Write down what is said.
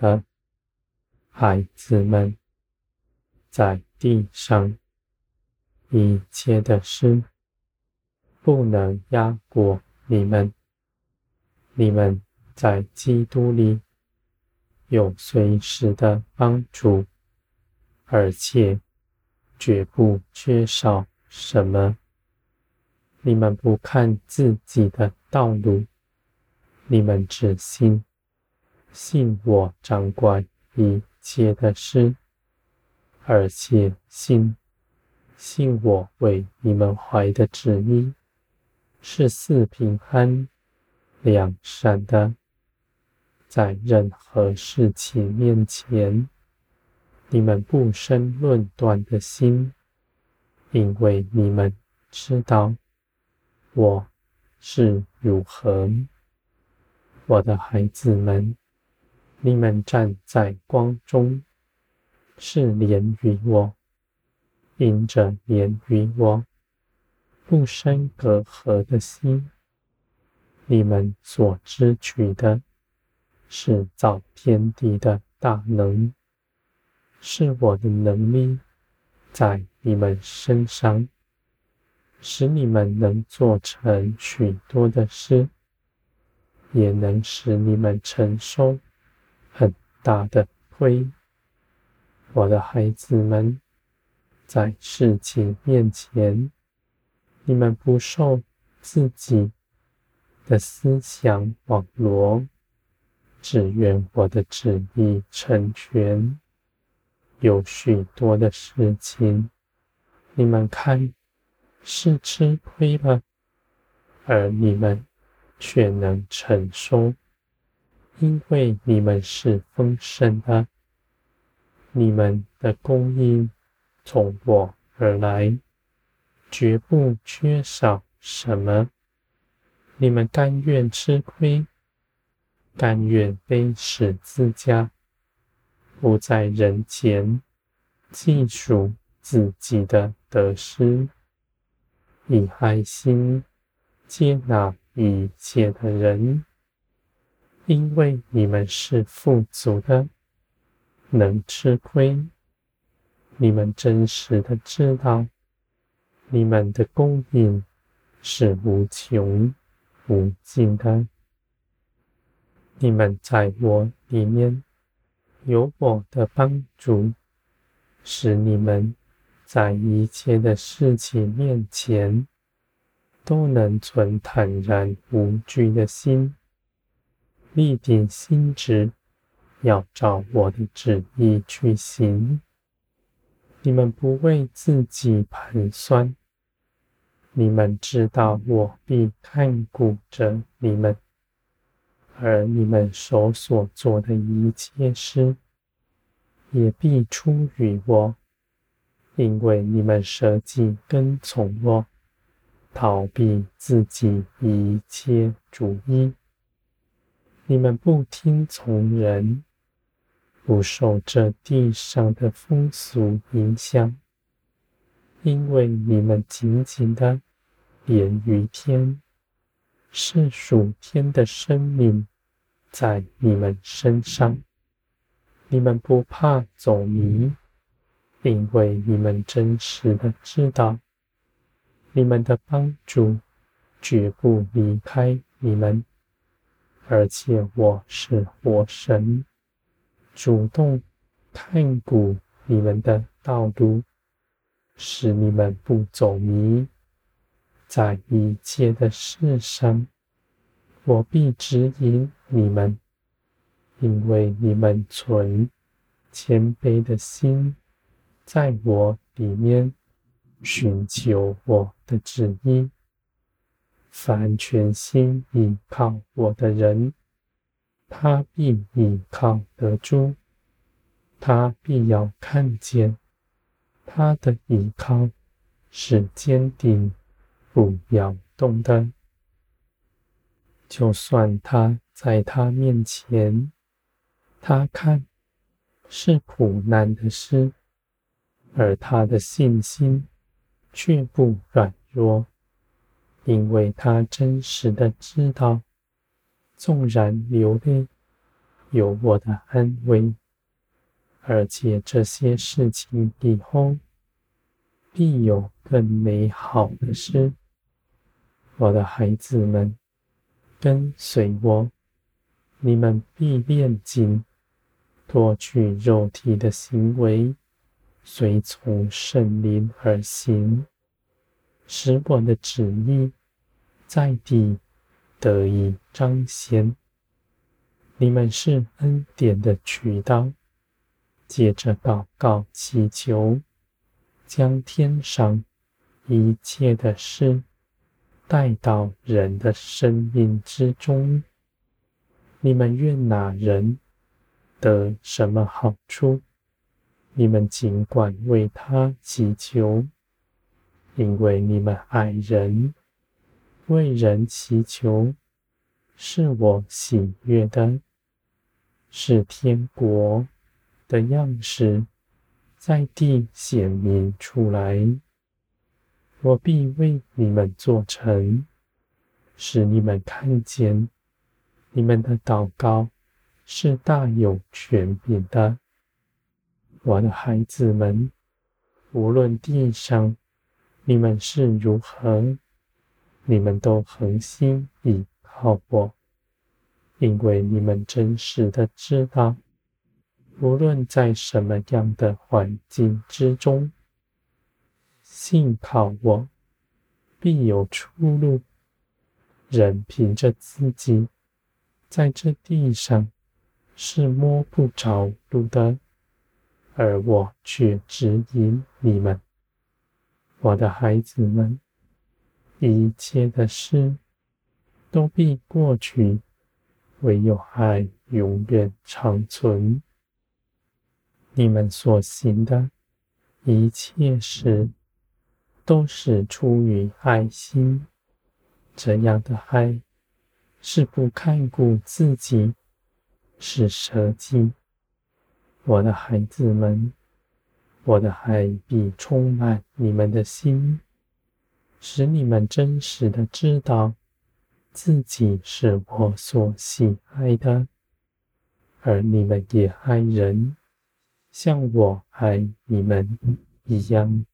和孩子们，在地上一切的事不能压过你们。你们在基督里有随时的帮助，而且绝不缺少什么。你们不看自己的道路，你们只信，信我掌管一切的事，而且信，信我为你们怀的旨意是四平安。良善的，在任何事情面前，你们不生论断的心，因为你们知道我是如何。我的孩子们，你们站在光中，是连于我，因着连于我，不生隔阂的心。你们所支取的，是造天地的大能，是我的能力在你们身上，使你们能做成许多的事，也能使你们承受很大的亏。我的孩子们，在事情面前，你们不受自己的思想网罗，只愿我的旨意成全。有许多的事情，你们看是吃亏了，而你们却能承受，因为你们是丰盛的，你们的供应从我而来，绝不缺少什么。你们甘愿吃亏，甘愿背十字架，不在人前记数自己的得失，以爱心接纳一切的人，因为你们是富足的，能吃亏。你们真实的知道，你们的供应是无穷。无尽的，你们在我里面有我的帮助，使你们在一切的事情面前都能存坦然无惧的心，立定心志，要照我的旨意去行。你们不为自己盘算。你们知道，我必看顾着你们，而你们手所做的一切事，也必出于我，因为你们舍己跟从我，逃避自己一切主意。你们不听从人，不受这地上的风俗影响。因为你们紧紧的连于天，是属天的生命在你们身上，你们不怕走迷，因为你们真实的知道，你们的帮助绝不离开你们，而且我是活神，主动看顾你们的道路。使你们不走迷，在一切的事上，我必指引你们，因为你们存谦卑的心，在我里面寻求我的旨意。凡全心倚靠我的人，他必倚靠得住，他必要看见。他的依靠是坚定不摇动的，就算他在他面前，他看是苦难的事，而他的信心却不软弱，因为他真实的知道，纵然流泪，有我的安慰，而且这些事情以后必有更美好的事。我的孩子们，跟随我，你们必炼净，脱去肉体的行为，随从圣灵而行，使我的旨意在地得以彰显。你们是恩典的渠道，借着祷告祈求，将天上一切的事带到人的生命之中。你们愿哪人得什么好处，你们尽管为他祈求，因为你们爱人，为人祈求，是我喜悦的。是天国的样式在地显明出来，我必为你们做成，使你们看见，你们的祷告是大有权柄的。我的孩子们，无论地上你们是如何，你们都恒心倚靠我。因为你们真实的知道，无论在什么样的环境之中，信靠我，必有出路。人凭着自己在这地上是摸不着路的，而我却指引你们，我的孩子们，一切的事都必过去。唯有爱永远长存。你们所行的一切事，都是出于爱心。这样的爱是不看顾自己，是舍己。我的孩子们，我的爱必充满你们的心，使你们真实的知道。自己是我所喜爱的，而你们也爱人，像我爱你们一样。